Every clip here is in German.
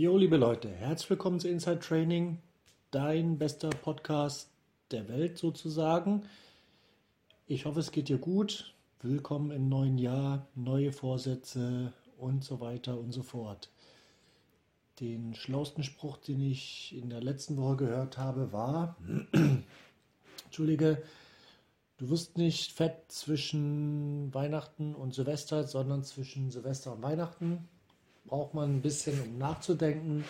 Jo, liebe Leute, herzlich willkommen zu Inside Training, dein bester Podcast der Welt sozusagen. Ich hoffe, es geht dir gut. Willkommen im neuen Jahr, neue Vorsätze und so weiter und so fort. Den schlausten Spruch, den ich in der letzten Woche gehört habe, war, Entschuldige, du wirst nicht fett zwischen Weihnachten und Silvester, sondern zwischen Silvester und Weihnachten. Braucht man ein bisschen, um nachzudenken.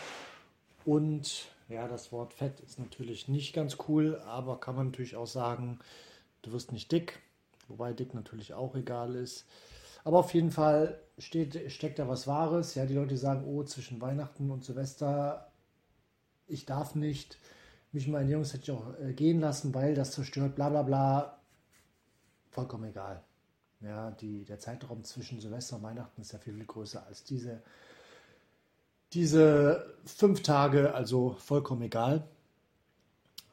Und ja, das Wort Fett ist natürlich nicht ganz cool, aber kann man natürlich auch sagen, du wirst nicht dick, wobei dick natürlich auch egal ist. Aber auf jeden Fall steht, steckt da was Wahres. Ja, die Leute sagen, oh, zwischen Weihnachten und Silvester, ich darf nicht mich in meine Jungs hätte ich auch äh, gehen lassen, weil das zerstört, bla bla bla. Vollkommen egal. Ja, die, der Zeitraum zwischen Silvester und Weihnachten ist ja viel, viel größer als diese, diese fünf Tage, also vollkommen egal.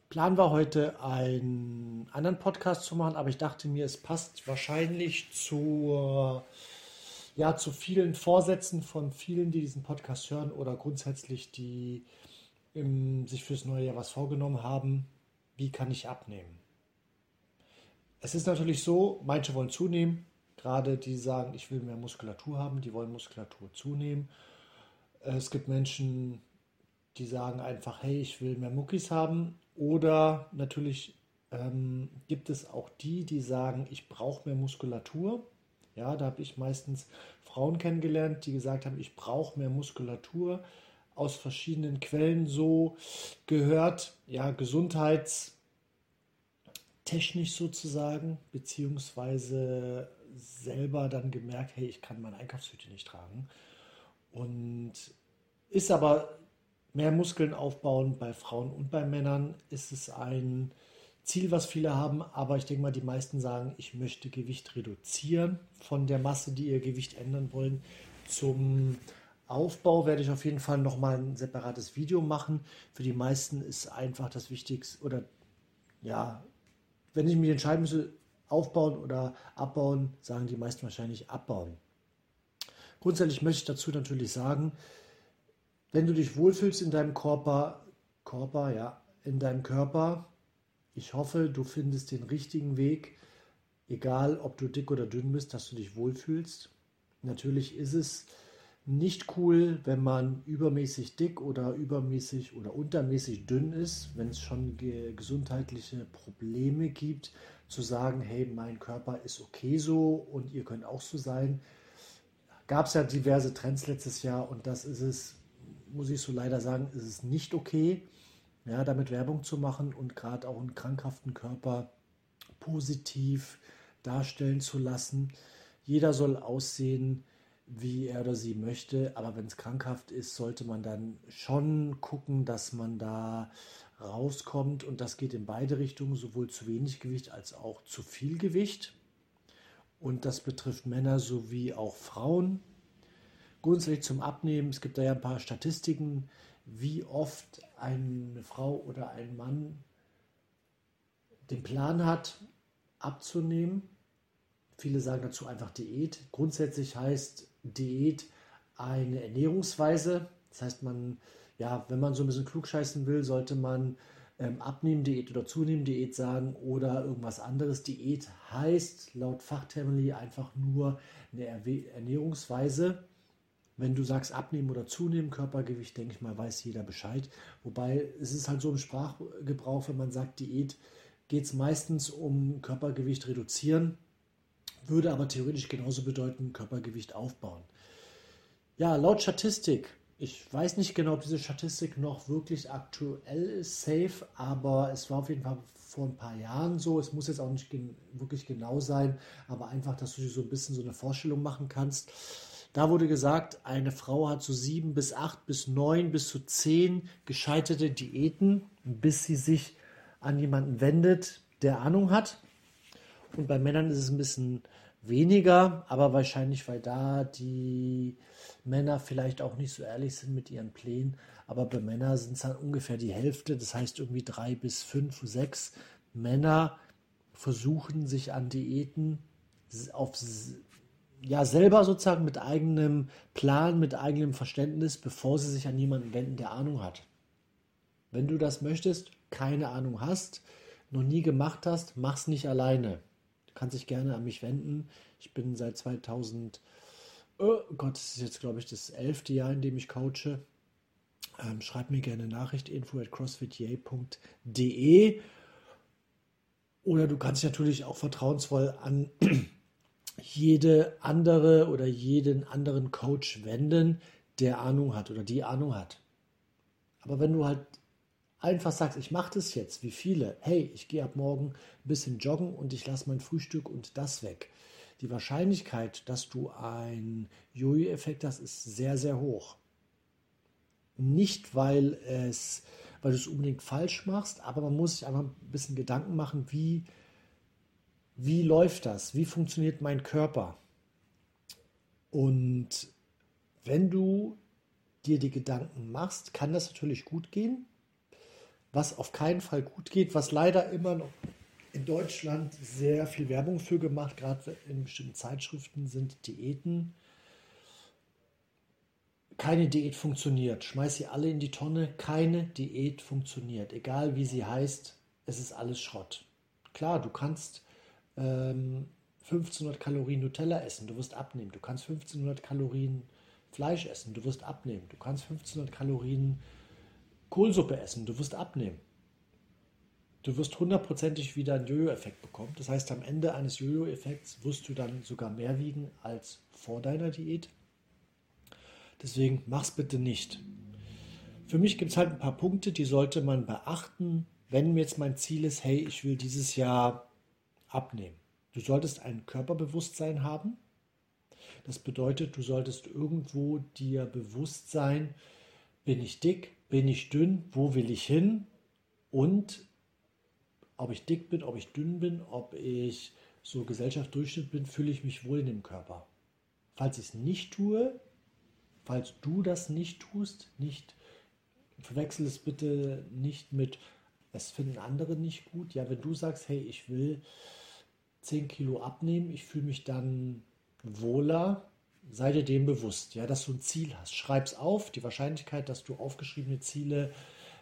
Plan war heute einen anderen Podcast zu machen, aber ich dachte mir, es passt wahrscheinlich zu, ja, zu vielen Vorsätzen von vielen, die diesen Podcast hören oder grundsätzlich die im, sich fürs neue Jahr was vorgenommen haben. Wie kann ich abnehmen? Es ist natürlich so, manche wollen zunehmen, gerade die sagen, ich will mehr Muskulatur haben, die wollen Muskulatur zunehmen. Es gibt Menschen, die sagen einfach, hey, ich will mehr Muckis haben oder natürlich ähm, gibt es auch die, die sagen, ich brauche mehr Muskulatur. Ja, da habe ich meistens Frauen kennengelernt, die gesagt haben, ich brauche mehr Muskulatur aus verschiedenen Quellen so gehört. Ja, gesundheitstechnisch sozusagen, beziehungsweise selber dann gemerkt, hey, ich kann meine Einkaufshüte nicht tragen. Und ist aber mehr Muskeln aufbauen bei Frauen und bei Männern ist es ein Ziel, was viele haben, aber ich denke mal, die meisten sagen, ich möchte Gewicht reduzieren von der Masse, die ihr Gewicht ändern wollen, zum Aufbau werde ich auf jeden Fall nochmal ein separates Video machen. Für die meisten ist einfach das Wichtigste, oder ja, wenn ich mich entscheiden müsste, aufbauen oder abbauen, sagen die meisten wahrscheinlich abbauen. Grundsätzlich möchte ich dazu natürlich sagen, wenn du dich wohlfühlst in deinem Körper, Körper, ja, in deinem Körper, ich hoffe, du findest den richtigen Weg, egal ob du dick oder dünn bist, dass du dich wohlfühlst. Natürlich ist es nicht cool, wenn man übermäßig dick oder übermäßig oder untermäßig dünn ist, wenn es schon ge gesundheitliche Probleme gibt, zu sagen, hey, mein Körper ist okay so und ihr könnt auch so sein. Gab es ja diverse Trends letztes Jahr und das ist es, muss ich so leider sagen, ist es nicht okay, ja, damit Werbung zu machen und gerade auch einen krankhaften Körper positiv darstellen zu lassen. Jeder soll aussehen, wie er oder sie möchte, aber wenn es krankhaft ist, sollte man dann schon gucken, dass man da rauskommt und das geht in beide Richtungen, sowohl zu wenig Gewicht als auch zu viel Gewicht. Und das betrifft Männer sowie auch Frauen. Grundsätzlich zum Abnehmen, es gibt da ja ein paar Statistiken, wie oft eine Frau oder ein Mann den Plan hat, abzunehmen. Viele sagen dazu einfach Diät. Grundsätzlich heißt Diät eine Ernährungsweise. Das heißt, man, ja, wenn man so ein bisschen klugscheißen will, sollte man ähm, Abnehmen-Diät oder Zunehmen-Diät sagen oder irgendwas anderes. Diät heißt laut Fachtermini einfach nur eine Ernährungsweise. Wenn du sagst abnehmen oder zunehmen, Körpergewicht, denke ich mal, weiß jeder Bescheid. Wobei es ist halt so im Sprachgebrauch, wenn man sagt Diät, geht es meistens um Körpergewicht reduzieren, würde aber theoretisch genauso bedeuten Körpergewicht aufbauen. Ja, laut Statistik, ich weiß nicht genau, ob diese Statistik noch wirklich aktuell ist, safe, aber es war auf jeden Fall vor ein paar Jahren so. Es muss jetzt auch nicht gen wirklich genau sein, aber einfach, dass du dir so ein bisschen so eine Vorstellung machen kannst. Da wurde gesagt, eine Frau hat so sieben bis acht bis neun bis zu zehn gescheiterte Diäten, bis sie sich an jemanden wendet, der Ahnung hat. Und bei Männern ist es ein bisschen weniger, aber wahrscheinlich, weil da die Männer vielleicht auch nicht so ehrlich sind mit ihren Plänen. Aber bei Männern sind es dann ungefähr die Hälfte, das heißt irgendwie drei bis fünf, sechs Männer versuchen sich an Diäten auf ja selber sozusagen mit eigenem Plan, mit eigenem Verständnis, bevor sie sich an jemanden wenden, der Ahnung hat. Wenn du das möchtest, keine Ahnung hast, noch nie gemacht hast, mach's nicht alleine. Du kannst dich gerne an mich wenden. Ich bin seit 2000, oh Gott, das ist jetzt glaube ich das elfte Jahr, in dem ich coache. Ähm, schreib mir gerne Nachricht info at crossfitjay.de oder du kannst natürlich auch vertrauensvoll an jede andere oder jeden anderen Coach wenden, der Ahnung hat oder die Ahnung hat. Aber wenn du halt einfach sagst, ich mache das jetzt, wie viele, hey, ich gehe ab morgen ein bisschen joggen und ich lasse mein Frühstück und das weg. Die Wahrscheinlichkeit, dass du einen Jojo-Effekt hast, ist sehr, sehr hoch. Nicht, weil, es, weil du es unbedingt falsch machst, aber man muss sich einfach ein bisschen Gedanken machen, wie, wie läuft das? Wie funktioniert mein Körper? Und wenn du dir die Gedanken machst, kann das natürlich gut gehen. Was auf keinen Fall gut geht, was leider immer noch in Deutschland sehr viel Werbung für gemacht, gerade in bestimmten Zeitschriften, sind Diäten. Keine Diät funktioniert. Schmeiß sie alle in die Tonne. Keine Diät funktioniert. Egal wie sie heißt, es ist alles Schrott. Klar, du kannst ähm, 1500 Kalorien Nutella essen, du wirst abnehmen. Du kannst 1500 Kalorien Fleisch essen, du wirst abnehmen. Du kannst 1500 Kalorien Kohlsuppe essen, du wirst abnehmen. Du wirst hundertprozentig wieder einen Jojo-Effekt bekommen. Das heißt, am Ende eines Jojo-Effekts wirst du dann sogar mehr wiegen als vor deiner Diät. Deswegen mach's bitte nicht. Für mich gibt es halt ein paar Punkte, die sollte man beachten, wenn jetzt mein Ziel ist, hey, ich will dieses Jahr abnehmen. Du solltest ein Körperbewusstsein haben. Das bedeutet, du solltest irgendwo dir bewusst sein, bin ich dick, bin ich dünn, wo will ich hin und ob ich dick bin, ob ich dünn bin, ob ich so Gesellschaft Durchschnitt bin, fühle ich mich wohl in dem Körper. Falls ich es nicht tue, falls du das nicht tust, nicht verwechsel es bitte nicht mit, es finden andere nicht gut. Ja, wenn du sagst, hey, ich will 10 Kilo abnehmen, ich fühle mich dann wohler, sei dir dem bewusst, ja, dass du ein Ziel hast. Schreib es auf. Die Wahrscheinlichkeit, dass du aufgeschriebene Ziele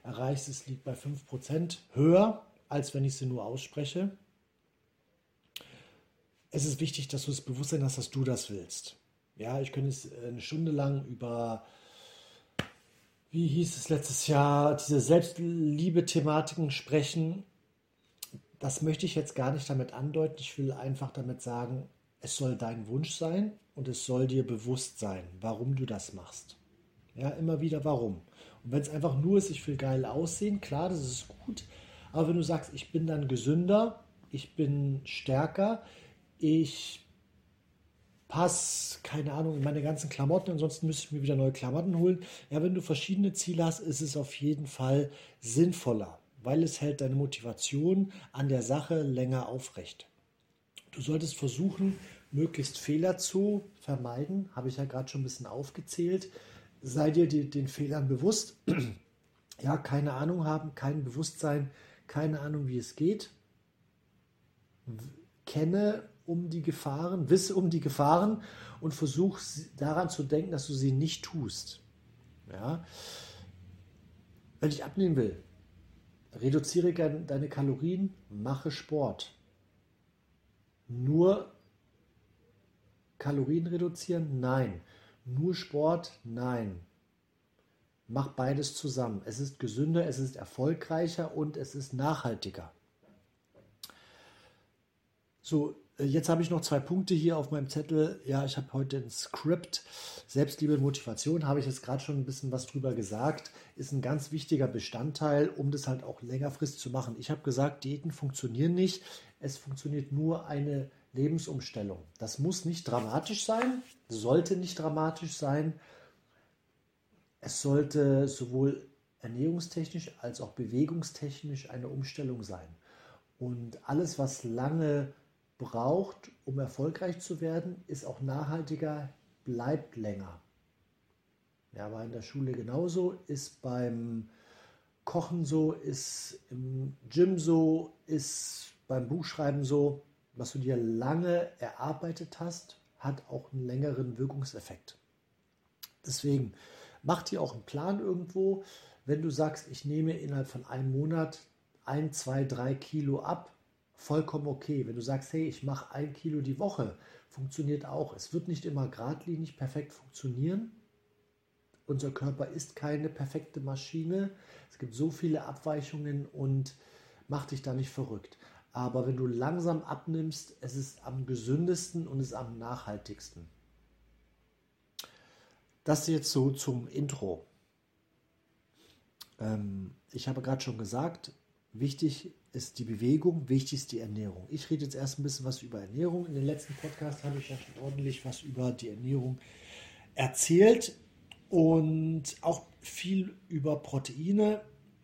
erreichst, ist, liegt bei 5% höher, als wenn ich sie nur ausspreche. Es ist wichtig, dass du das Bewusstsein hast, dass du das willst. Ja, ich könnte jetzt eine Stunde lang über, wie hieß es letztes Jahr, diese Selbstliebe-Thematiken sprechen. Das möchte ich jetzt gar nicht damit andeuten. Ich will einfach damit sagen, es soll dein Wunsch sein und es soll dir bewusst sein, warum du das machst. Ja, immer wieder warum. Und wenn es einfach nur ist, ich will geil aussehen, klar, das ist gut. Aber wenn du sagst, ich bin dann gesünder, ich bin stärker, ich passe, keine Ahnung, in meine ganzen Klamotten, ansonsten müsste ich mir wieder neue Klamotten holen. Ja, wenn du verschiedene Ziele hast, ist es auf jeden Fall sinnvoller, weil es hält deine Motivation an der Sache länger aufrecht. Du solltest versuchen, möglichst Fehler zu vermeiden, habe ich ja gerade schon ein bisschen aufgezählt. Sei dir die, den Fehlern bewusst. ja, keine Ahnung haben, kein Bewusstsein, keine Ahnung, wie es geht. Kenne um die Gefahren, wisse um die Gefahren und versuch daran zu denken, dass du sie nicht tust. Ja? Wenn ich abnehmen will, reduziere deine Kalorien, mache Sport. Nur Kalorien reduzieren? Nein. Nur Sport? Nein. Mach beides zusammen. Es ist gesünder, es ist erfolgreicher und es ist nachhaltiger. So, jetzt habe ich noch zwei Punkte hier auf meinem Zettel. Ja, ich habe heute ein Skript. Selbstliebe und Motivation, habe ich jetzt gerade schon ein bisschen was drüber gesagt, ist ein ganz wichtiger Bestandteil, um das halt auch längerfristig zu machen. Ich habe gesagt, Diäten funktionieren nicht. Es funktioniert nur eine Lebensumstellung. Das muss nicht dramatisch sein, sollte nicht dramatisch sein. Es sollte sowohl ernährungstechnisch als auch bewegungstechnisch eine Umstellung sein. Und alles, was lange braucht, um erfolgreich zu werden, ist auch nachhaltiger, bleibt länger. Ja, war in der Schule genauso, ist beim Kochen so, ist im Gym so, ist beim Buchschreiben so was du dir lange erarbeitet hast, hat auch einen längeren Wirkungseffekt. Deswegen mach dir auch einen Plan irgendwo. Wenn du sagst, ich nehme innerhalb von einem Monat ein, zwei, drei Kilo ab, vollkommen okay. Wenn du sagst, hey, ich mache ein Kilo die Woche, funktioniert auch. Es wird nicht immer geradlinig perfekt funktionieren. Unser Körper ist keine perfekte Maschine. Es gibt so viele Abweichungen und mach dich da nicht verrückt. Aber wenn du langsam abnimmst, es ist am gesündesten und ist am nachhaltigsten. Das jetzt so zum Intro. Ähm, ich habe gerade schon gesagt, wichtig ist die Bewegung, wichtig ist die Ernährung. Ich rede jetzt erst ein bisschen was über Ernährung. In den letzten Podcast habe ich ja schon ordentlich was über die Ernährung erzählt und auch viel über Proteine.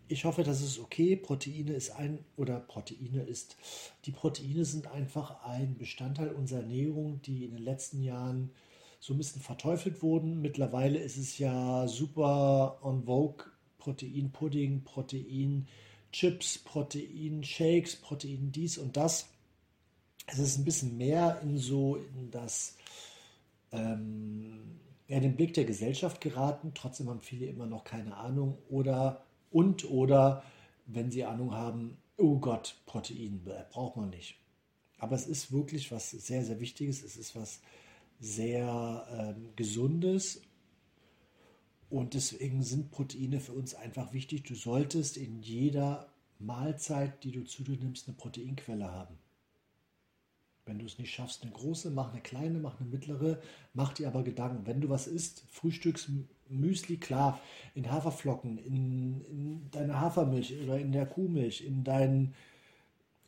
Ich hoffe, das ist okay. Proteine ist ein oder Proteine ist die Proteine sind einfach ein Bestandteil unserer Ernährung, die in den letzten Jahren so ein bisschen verteufelt wurden. Mittlerweile ist es ja super on vogue Proteinpudding, Protein Chips, Protein Shakes, Protein dies und das. Es ist ein bisschen mehr in so in das ähm, ja, den Blick der Gesellschaft geraten. Trotzdem haben viele immer noch keine Ahnung oder und oder wenn sie Ahnung haben, oh Gott, Protein braucht man nicht. Aber es ist wirklich was sehr, sehr Wichtiges. Es ist was sehr ähm, Gesundes und deswegen sind Proteine für uns einfach wichtig. Du solltest in jeder Mahlzeit, die du zu dir nimmst, eine Proteinquelle haben. Wenn du es nicht schaffst, eine große, mach eine kleine, mach eine mittlere, mach dir aber Gedanken. Wenn du was isst, Frühstücksmüsli, klar, in Haferflocken, in, in deiner Hafermilch oder in der Kuhmilch, in deinen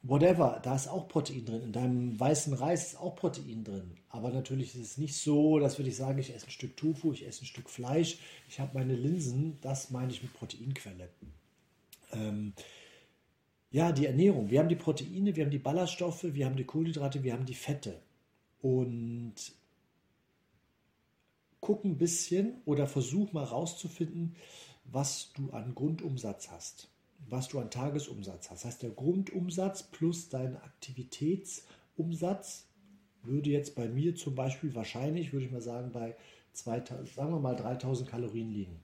whatever, da ist auch Protein drin. In deinem weißen Reis ist auch Protein drin. Aber natürlich ist es nicht so, dass würde ich sagen, ich esse ein Stück Tofu, ich esse ein Stück Fleisch, ich habe meine Linsen, das meine ich mit Proteinquelle. Ähm, ja, die Ernährung. Wir haben die Proteine, wir haben die Ballaststoffe, wir haben die Kohlenhydrate, wir haben die Fette. Und guck ein bisschen oder versuch mal rauszufinden, was du an Grundumsatz hast was du an Tagesumsatz hast. Das heißt, der Grundumsatz plus dein Aktivitätsumsatz würde jetzt bei mir zum Beispiel wahrscheinlich, würde ich mal sagen, bei 2000, sagen wir mal 3000 Kalorien liegen.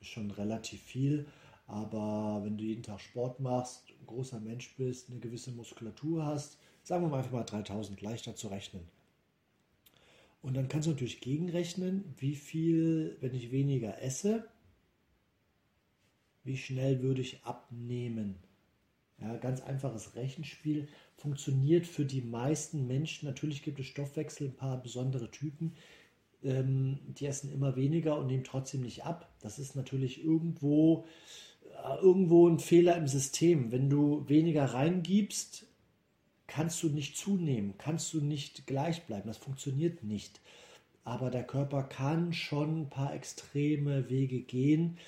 Ist schon relativ viel, aber wenn du jeden Tag Sport machst, ein großer Mensch bist, eine gewisse Muskulatur hast, sagen wir mal einfach mal 3000, leichter zu rechnen. Und dann kannst du natürlich gegenrechnen, wie viel, wenn ich weniger esse, wie schnell würde ich abnehmen. Ja, ganz einfaches Rechenspiel funktioniert für die meisten Menschen. Natürlich gibt es Stoffwechsel, ein paar besondere Typen, ähm, die essen immer weniger und nehmen trotzdem nicht ab. Das ist natürlich irgendwo, äh, irgendwo ein Fehler im System. Wenn du weniger reingibst, kannst du nicht zunehmen, kannst du nicht gleich bleiben. Das funktioniert nicht. Aber der Körper kann schon ein paar extreme Wege gehen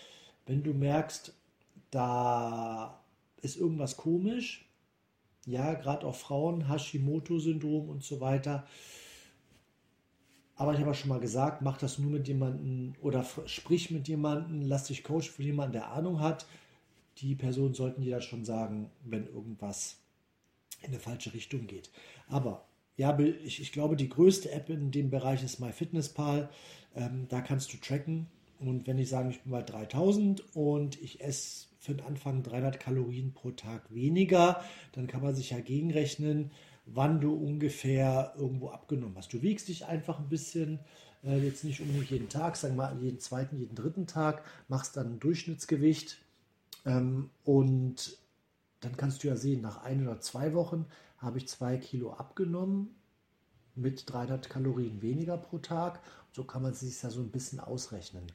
wenn du merkst, da ist irgendwas komisch, ja, gerade auch Frauen, Hashimoto-Syndrom und so weiter. Aber ich habe ja schon mal gesagt, mach das nur mit jemandem oder sprich mit jemandem, lass dich coachen für jemanden, der Ahnung hat. Die Personen sollten dir das schon sagen, wenn irgendwas in eine falsche Richtung geht. Aber ja, ich, ich glaube, die größte App in dem Bereich ist MyFitnessPal. Ähm, da kannst du tracken, und wenn ich sage, ich bin bei 3000 und ich esse für den Anfang 300 Kalorien pro Tag weniger, dann kann man sich ja gegenrechnen, wann du ungefähr irgendwo abgenommen hast. Du wiegst dich einfach ein bisschen, äh, jetzt nicht unbedingt jeden Tag, sagen wir mal jeden zweiten, jeden dritten Tag, machst dann ein Durchschnittsgewicht ähm, und dann kannst du ja sehen, nach ein oder zwei Wochen habe ich zwei Kilo abgenommen mit 300 Kalorien weniger pro Tag. So kann man sich ja so ein bisschen ausrechnen.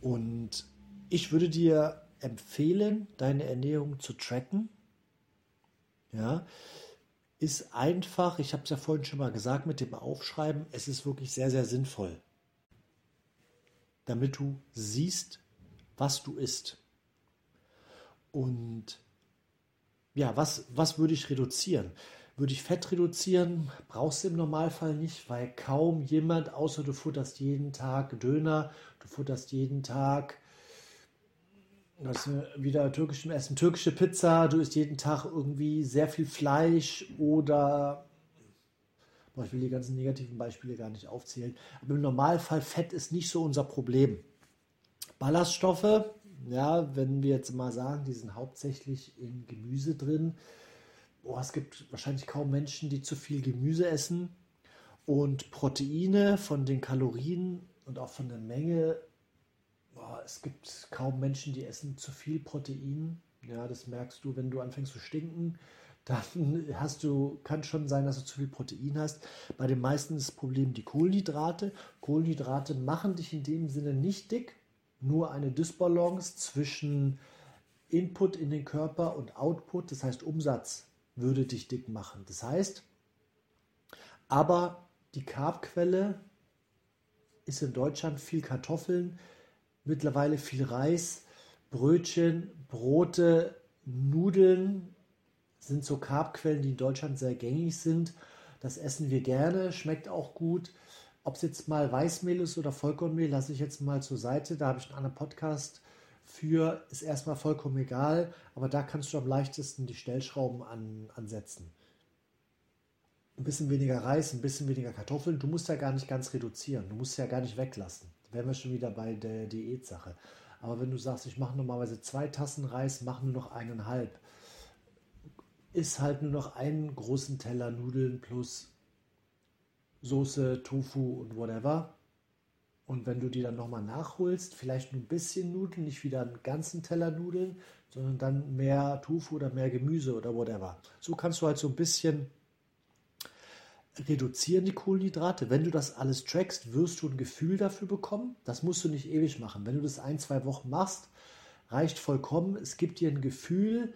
Und ich würde dir empfehlen, deine Ernährung zu tracken. Ja, ist einfach, ich habe es ja vorhin schon mal gesagt mit dem Aufschreiben, es ist wirklich sehr, sehr sinnvoll, damit du siehst, was du isst. Und ja, was, was würde ich reduzieren? Würde ich Fett reduzieren? Brauchst du im Normalfall nicht, weil kaum jemand, außer du futterst jeden Tag Döner, du futterst jeden Tag das wieder türkischen Essen, türkische Pizza, du isst jeden Tag irgendwie sehr viel Fleisch oder Aber ich will die ganzen negativen Beispiele gar nicht aufzählen. Aber im Normalfall Fett ist nicht so unser Problem. Ballaststoffe, ja, wenn wir jetzt mal sagen, die sind hauptsächlich in Gemüse drin. Boah, es gibt wahrscheinlich kaum Menschen, die zu viel Gemüse essen. Und Proteine von den Kalorien und auch von der Menge. Boah, es gibt kaum Menschen, die essen zu viel Protein. Ja, das merkst du, wenn du anfängst zu stinken. Dann hast du, kann schon sein, dass du zu viel Protein hast. Bei den meisten ist das Problem die Kohlenhydrate. Kohlenhydrate machen dich in dem Sinne nicht dick, nur eine Dysbalance zwischen Input in den Körper und Output, das heißt Umsatz, würde dich dick machen. Das heißt, aber die Carbquelle ist in Deutschland viel Kartoffeln, mittlerweile viel Reis, Brötchen, Brote, Nudeln sind so Carbquellen, die in Deutschland sehr gängig sind. Das essen wir gerne, schmeckt auch gut. Ob es jetzt mal Weißmehl ist oder Vollkornmehl, lasse ich jetzt mal zur Seite. Da habe ich einen anderen Podcast für, ist erstmal vollkommen egal, aber da kannst du am leichtesten die Stellschrauben an, ansetzen. Ein bisschen weniger Reis, ein bisschen weniger Kartoffeln. Du musst ja gar nicht ganz reduzieren, du musst ja gar nicht weglassen. Da wären wir schon wieder bei der Diätsache. Aber wenn du sagst, ich mache normalerweise zwei Tassen Reis, mach nur noch eineinhalb, ist halt nur noch einen großen Teller Nudeln plus Soße, Tofu und whatever. Und wenn du die dann nochmal nachholst, vielleicht nur ein bisschen Nudeln, nicht wieder einen ganzen Teller Nudeln, sondern dann mehr Tofu oder mehr Gemüse oder whatever. So kannst du halt so ein bisschen reduzieren die Kohlenhydrate. Wenn du das alles trackst, wirst du ein Gefühl dafür bekommen. Das musst du nicht ewig machen. Wenn du das ein, zwei Wochen machst, reicht vollkommen. Es gibt dir ein Gefühl,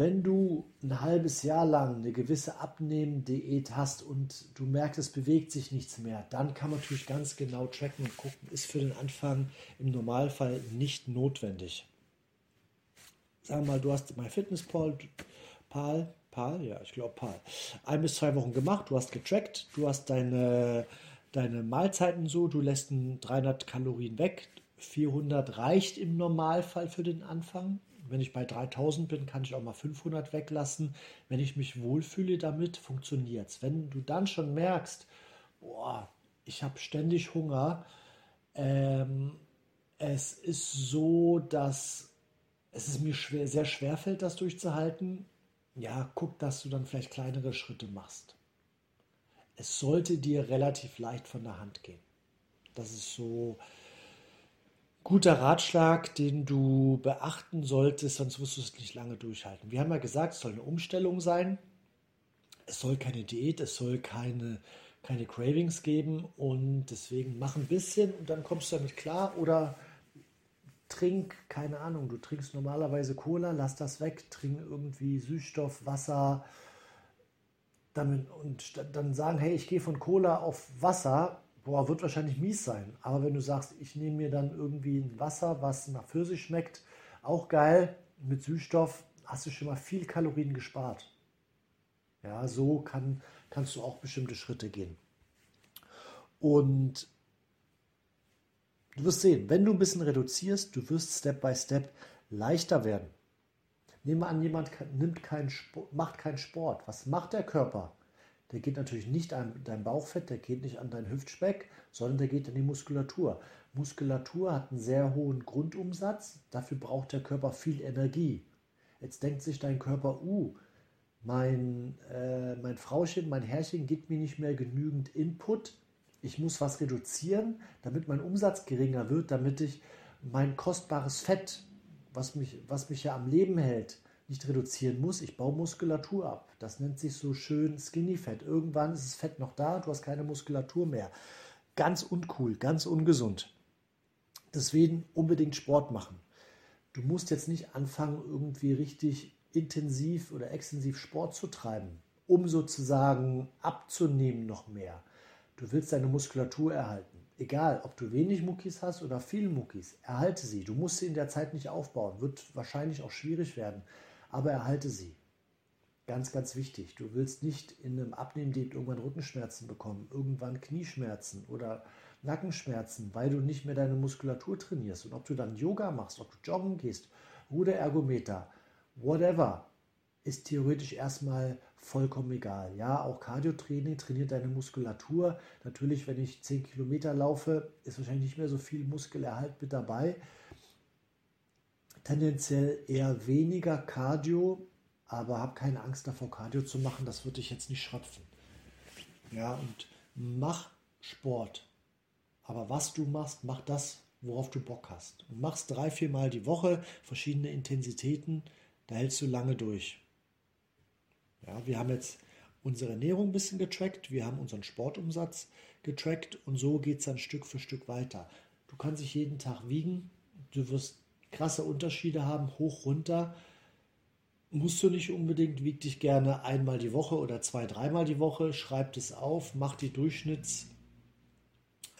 wenn du ein halbes Jahr lang eine gewisse Abnehmen-Diät hast und du merkst, es bewegt sich nichts mehr, dann kann man natürlich ganz genau tracken und gucken, ist für den Anfang im Normalfall nicht notwendig. Wir mal, du hast MyFitnessPal, Pal, Pal, ja, ich glaube Pal, ein bis zwei Wochen gemacht, du hast getrackt, du hast deine, deine Mahlzeiten so, du lässt 300 Kalorien weg, 400 reicht im Normalfall für den Anfang. Wenn ich bei 3000 bin, kann ich auch mal 500 weglassen. Wenn ich mich wohlfühle damit, funktioniert es. Wenn du dann schon merkst, boah, ich habe ständig Hunger, ähm, es ist so, dass es ist mir schwer, sehr schwer fällt, das durchzuhalten. Ja, guck, dass du dann vielleicht kleinere Schritte machst. Es sollte dir relativ leicht von der Hand gehen. Das ist so, guter Ratschlag, den du beachten solltest, sonst wirst du es nicht lange durchhalten. Wir haben ja gesagt, es soll eine Umstellung sein. Es soll keine Diät, es soll keine, keine Cravings geben und deswegen mach ein bisschen und dann kommst du damit klar oder trink, keine Ahnung, du trinkst normalerweise Cola, lass das weg, trink irgendwie Süßstoff, Wasser damit, und dann sagen, hey, ich gehe von Cola auf Wasser, boah, wird wahrscheinlich mies sein. Aber wenn du sagst, ich nehme mir dann irgendwie ein Wasser, was nach Pfirsich schmeckt, auch geil, mit Süßstoff, hast du schon mal viel Kalorien gespart. Ja, so kann, kannst du auch bestimmte Schritte gehen. Und du wirst sehen, wenn du ein bisschen reduzierst, du wirst Step by Step leichter werden. Nehmen wir an, jemand nimmt keinen macht keinen Sport. Was macht der Körper? Der geht natürlich nicht an dein Bauchfett, der geht nicht an dein Hüftspeck, sondern der geht an die Muskulatur. Muskulatur hat einen sehr hohen Grundumsatz, dafür braucht der Körper viel Energie. Jetzt denkt sich dein Körper, uh, mein, äh, mein Frauchen, mein Herrchen gibt mir nicht mehr genügend Input, ich muss was reduzieren, damit mein Umsatz geringer wird, damit ich mein kostbares Fett, was mich, was mich ja am Leben hält, nicht reduzieren muss. Ich baue Muskulatur ab. Das nennt sich so schön Skinny Fett. Irgendwann ist das Fett noch da, du hast keine Muskulatur mehr. Ganz uncool, ganz ungesund. Deswegen unbedingt Sport machen. Du musst jetzt nicht anfangen, irgendwie richtig intensiv oder extensiv Sport zu treiben, um sozusagen abzunehmen noch mehr. Du willst deine Muskulatur erhalten. Egal, ob du wenig Muckis hast oder viele Muckis, erhalte sie. Du musst sie in der Zeit nicht aufbauen. Wird wahrscheinlich auch schwierig werden aber erhalte sie. Ganz, ganz wichtig. Du willst nicht in einem Abnehmdiät irgendwann Rückenschmerzen bekommen, irgendwann Knieschmerzen oder Nackenschmerzen, weil du nicht mehr deine Muskulatur trainierst. Und ob du dann Yoga machst, ob du joggen gehst, Ruderergometer, whatever. ist theoretisch erstmal vollkommen egal. Ja, auch Cardiotraining trainiert deine Muskulatur. Natürlich, wenn ich 10 Kilometer laufe, ist wahrscheinlich nicht mehr so viel Muskelerhalt mit dabei. Tendenziell eher weniger Cardio, aber habe keine Angst davor, Cardio zu machen. Das würde ich jetzt nicht schröpfen. Ja, und mach Sport. Aber was du machst, mach das, worauf du Bock hast. Und machst drei, vier Mal die Woche verschiedene Intensitäten, da hältst du lange durch. Ja, wir haben jetzt unsere Ernährung ein bisschen getrackt, wir haben unseren Sportumsatz getrackt und so geht es dann Stück für Stück weiter. Du kannst dich jeden Tag wiegen, du wirst krasse Unterschiede haben, hoch, runter. Musst du nicht unbedingt, wieg dich gerne einmal die Woche oder zwei, dreimal die Woche, schreib es auf, mach die Durchschnittswerte,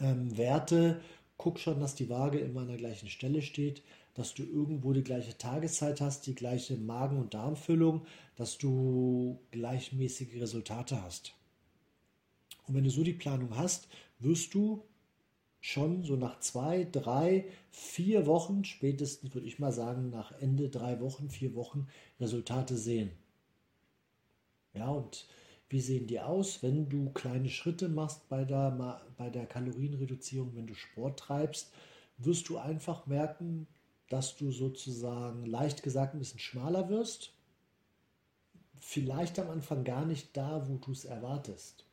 ähm, guck schon, dass die Waage immer an der gleichen Stelle steht dass du irgendwo die gleiche Tageszeit hast, die gleiche Magen- und Darmfüllung, dass du gleichmäßige Resultate hast. Und wenn du so die Planung hast, wirst du schon so nach zwei, drei, vier Wochen, spätestens würde ich mal sagen, nach Ende drei Wochen, vier Wochen Resultate sehen. Ja, und wie sehen die aus? Wenn du kleine Schritte machst bei der, bei der Kalorienreduzierung, wenn du Sport treibst, wirst du einfach merken, dass du sozusagen leicht gesagt ein bisschen schmaler wirst. Vielleicht am Anfang gar nicht da, wo du es erwartest.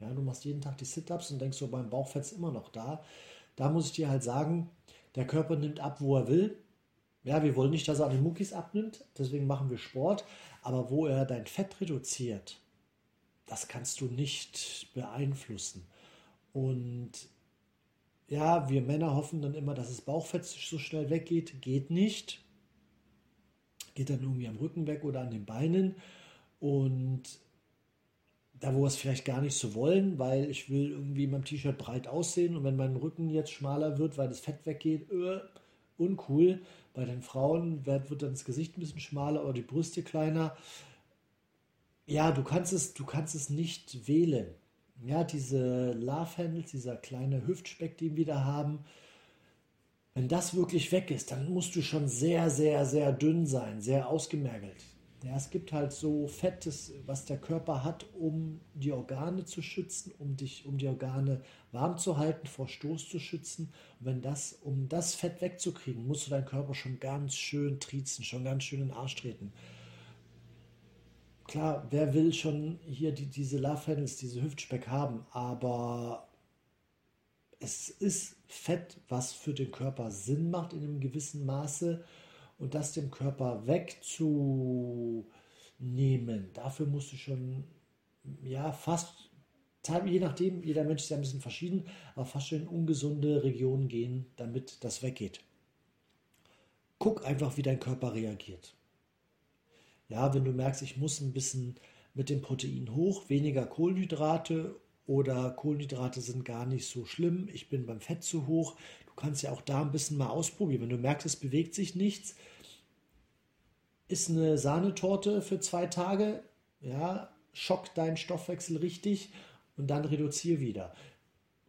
Ja, du machst jeden Tag die Sit-Ups und denkst so, beim Bauchfett ist immer noch da. Da muss ich dir halt sagen, der Körper nimmt ab, wo er will. Ja, wir wollen nicht, dass er an den Muckis abnimmt, deswegen machen wir Sport. Aber wo er dein Fett reduziert, das kannst du nicht beeinflussen. Und ja, wir Männer hoffen dann immer, dass das Bauchfett so schnell weggeht. Geht nicht. Geht dann irgendwie am Rücken weg oder an den Beinen. Und da, wo wir es vielleicht gar nicht so wollen, weil ich will irgendwie in meinem T-Shirt breit aussehen und wenn mein Rücken jetzt schmaler wird, weil das Fett weggeht, äh, uncool. Bei den Frauen wird, wird dann das Gesicht ein bisschen schmaler oder die Brüste kleiner. Ja, du kannst es, du kannst es nicht wählen ja, diese Love Handles, dieser kleine Hüftspeck, den wir da haben, wenn das wirklich weg ist, dann musst du schon sehr, sehr, sehr dünn sein, sehr ausgemergelt. Ja, es gibt halt so Fettes, was der Körper hat, um die Organe zu schützen, um dich, um die Organe warm zu halten, vor Stoß zu schützen. Und wenn das, um das Fett wegzukriegen, musst du deinen Körper schon ganz schön triezen, schon ganz schön in den Arsch treten klar, wer will schon hier die, diese Love Handles, diese Hüftspeck haben, aber es ist Fett, was für den Körper Sinn macht in einem gewissen Maße und das dem Körper wegzunehmen, dafür musst du schon, ja, fast, je nachdem, jeder Mensch ist ja ein bisschen verschieden, aber fast schon in ungesunde Regionen gehen, damit das weggeht. Guck einfach, wie dein Körper reagiert. Ja, wenn du merkst, ich muss ein bisschen mit dem Protein hoch, weniger Kohlenhydrate oder Kohlenhydrate sind gar nicht so schlimm, ich bin beim Fett zu hoch. Kannst ja auch da ein bisschen mal ausprobieren. Wenn du merkst, es bewegt sich nichts, ist eine Sahnetorte für zwei Tage, ja, schock deinen Stoffwechsel richtig und dann reduziere wieder.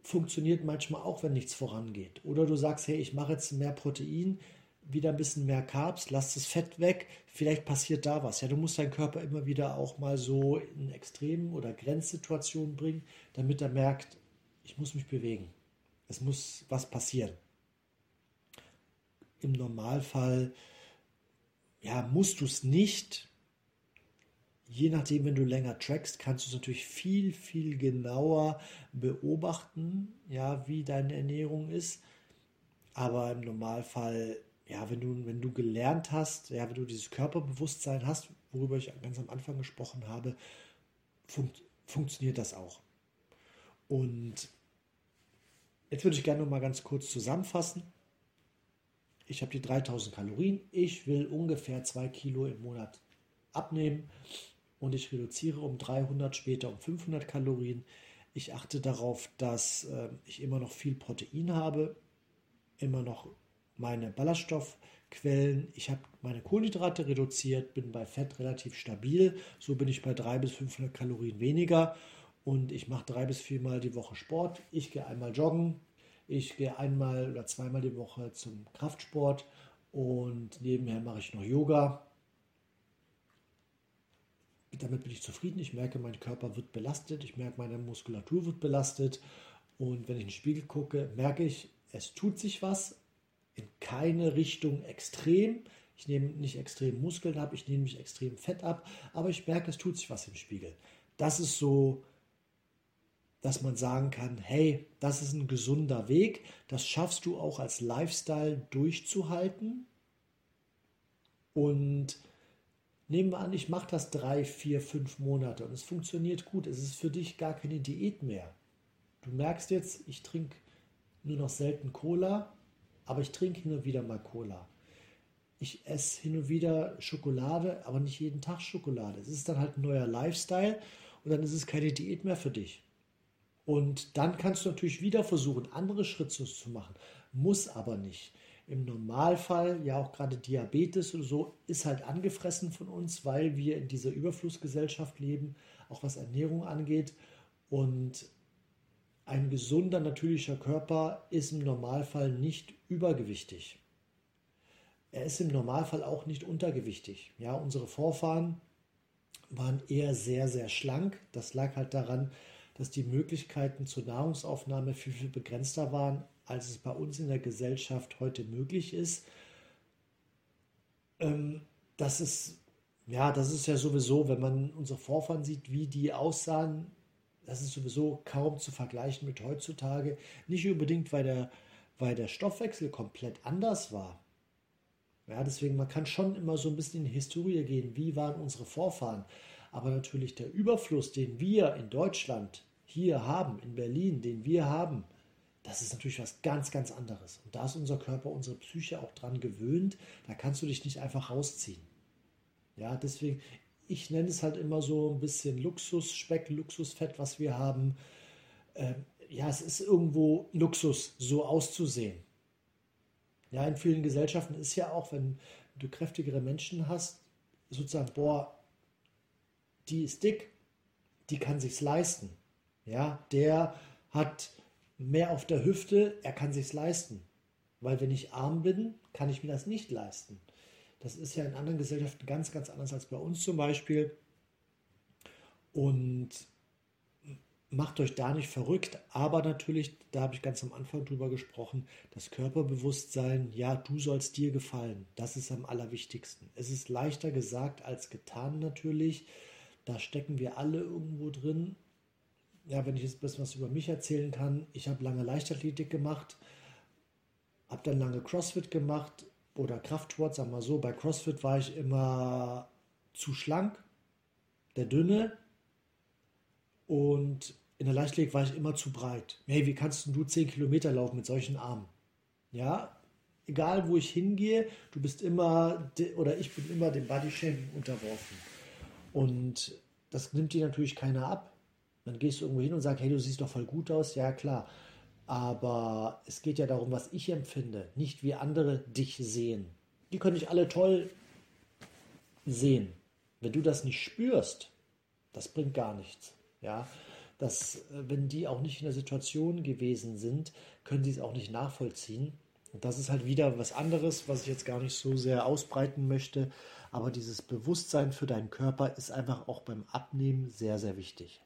Funktioniert manchmal auch, wenn nichts vorangeht. Oder du sagst, hey, ich mache jetzt mehr Protein, wieder ein bisschen mehr Carbs, lass das Fett weg, vielleicht passiert da was. Ja, du musst deinen Körper immer wieder auch mal so in Extremen oder Grenzsituationen bringen, damit er merkt, ich muss mich bewegen. Es muss was passieren. Im Normalfall ja, musst du es nicht. Je nachdem, wenn du länger trackst, kannst du es natürlich viel, viel genauer beobachten, ja, wie deine Ernährung ist. Aber im Normalfall ja, wenn du, wenn du gelernt hast, ja, wenn du dieses Körperbewusstsein hast, worüber ich ganz am Anfang gesprochen habe, fun funktioniert das auch. Und jetzt würde ich gerne noch mal ganz kurz zusammenfassen. Ich habe die 3000 Kalorien. Ich will ungefähr 2 Kilo im Monat abnehmen und ich reduziere um 300, später um 500 Kalorien. Ich achte darauf, dass äh, ich immer noch viel Protein habe, immer noch meine Ballaststoffquellen, ich habe meine Kohlenhydrate reduziert, bin bei Fett relativ stabil, so bin ich bei 300 bis 500 Kalorien weniger und ich mache drei bis viermal die Woche Sport. Ich gehe einmal joggen, ich gehe einmal oder zweimal die Woche zum Kraftsport und nebenher mache ich noch Yoga. damit bin ich zufrieden. Ich merke, mein Körper wird belastet, ich merke, meine Muskulatur wird belastet. Und wenn ich in den Spiegel gucke, merke ich, es tut sich was in keine Richtung extrem. Ich nehme nicht extrem Muskeln ab, ich nehme nicht extrem Fett ab, aber ich merke, es tut sich was im Spiegel. Das ist so, dass man sagen kann, hey, das ist ein gesunder Weg, das schaffst du auch als Lifestyle durchzuhalten. Und nehmen wir an, ich mache das drei, vier, fünf Monate und es funktioniert gut. Es ist für dich gar keine Diät mehr. Du merkst jetzt, ich trinke nur noch selten Cola, aber ich trinke hin und wieder mal Cola ich esse hin und wieder Schokolade, aber nicht jeden Tag Schokolade. Es ist dann halt ein neuer Lifestyle und dann ist es keine Diät mehr für dich. Und dann kannst du natürlich wieder versuchen, andere Schritte zu machen. Muss aber nicht. Im Normalfall, ja auch gerade Diabetes oder so, ist halt angefressen von uns, weil wir in dieser Überflussgesellschaft leben, auch was Ernährung angeht. Und ein gesunder, natürlicher Körper ist im Normalfall nicht übergewichtig er ist im Normalfall auch nicht untergewichtig. Ja, unsere Vorfahren waren eher sehr, sehr schlank. Das lag halt daran, dass die Möglichkeiten zur Nahrungsaufnahme viel, viel begrenzter waren, als es bei uns in der Gesellschaft heute möglich ist. Ähm, das ist, ja, das ist ja sowieso, wenn man unsere Vorfahren sieht, wie die aussahen, das ist sowieso kaum zu vergleichen mit heutzutage. Nicht unbedingt, weil der, weil der Stoffwechsel komplett anders war. Ja, deswegen, man kann schon immer so ein bisschen in die Historie gehen, wie waren unsere Vorfahren. Aber natürlich der Überfluss, den wir in Deutschland hier haben, in Berlin, den wir haben, das ist natürlich was ganz, ganz anderes. Und da ist unser Körper, unsere Psyche auch dran gewöhnt. Da kannst du dich nicht einfach rausziehen. Ja, deswegen, ich nenne es halt immer so ein bisschen Luxus, Speck, Luxusfett, was wir haben. Ähm, ja, es ist irgendwo Luxus, so auszusehen. Ja, in vielen Gesellschaften ist ja auch, wenn du kräftigere Menschen hast, sozusagen, boah, die ist dick, die kann sich's leisten. Ja, der hat mehr auf der Hüfte, er kann sich's leisten. Weil wenn ich arm bin, kann ich mir das nicht leisten. Das ist ja in anderen Gesellschaften ganz, ganz anders als bei uns zum Beispiel. Und macht euch da nicht verrückt, aber natürlich, da habe ich ganz am Anfang drüber gesprochen, das Körperbewusstsein, ja, du sollst dir gefallen, das ist am allerwichtigsten. Es ist leichter gesagt als getan natürlich, da stecken wir alle irgendwo drin. Ja, wenn ich jetzt ein bisschen was über mich erzählen kann, ich habe lange Leichtathletik gemacht, habe dann lange CrossFit gemacht oder Kraftsport, sagen wir so, bei CrossFit war ich immer zu schlank, der Dünne, und in der Leichtathletik war ich immer zu breit. Hey, wie kannst du 10 Kilometer laufen mit solchen Armen? Ja, egal wo ich hingehe, du bist immer, oder ich bin immer dem Bodyshaming unterworfen. Und das nimmt dir natürlich keiner ab. Dann gehst du irgendwo hin und sagst, hey, du siehst doch voll gut aus. Ja, klar. Aber es geht ja darum, was ich empfinde, nicht wie andere dich sehen. Die können dich alle toll sehen. Wenn du das nicht spürst, das bringt gar nichts. Ja, dass äh, wenn die auch nicht in der Situation gewesen sind, können sie es auch nicht nachvollziehen. Und das ist halt wieder was anderes, was ich jetzt gar nicht so sehr ausbreiten möchte. Aber dieses Bewusstsein für deinen Körper ist einfach auch beim Abnehmen sehr, sehr wichtig.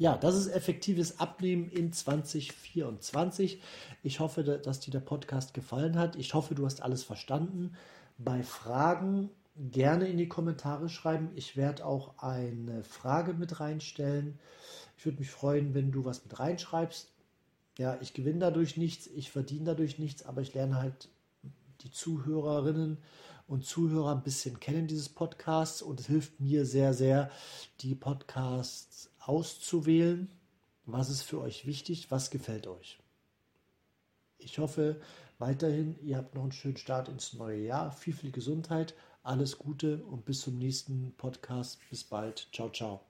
Ja, das ist effektives Abnehmen in 2024. Ich hoffe, dass dir der Podcast gefallen hat. Ich hoffe, du hast alles verstanden. Bei Fragen gerne in die Kommentare schreiben. Ich werde auch eine Frage mit reinstellen. Ich würde mich freuen, wenn du was mit reinschreibst. Ja, ich gewinne dadurch nichts, ich verdiene dadurch nichts, aber ich lerne halt die Zuhörerinnen und Zuhörer ein bisschen kennen dieses Podcasts und es hilft mir sehr, sehr, die Podcasts auszuwählen. Was ist für euch wichtig? Was gefällt euch? Ich hoffe weiterhin, ihr habt noch einen schönen Start ins neue Jahr. Viel, viel Gesundheit alles Gute und bis zum nächsten Podcast. Bis bald. Ciao, ciao.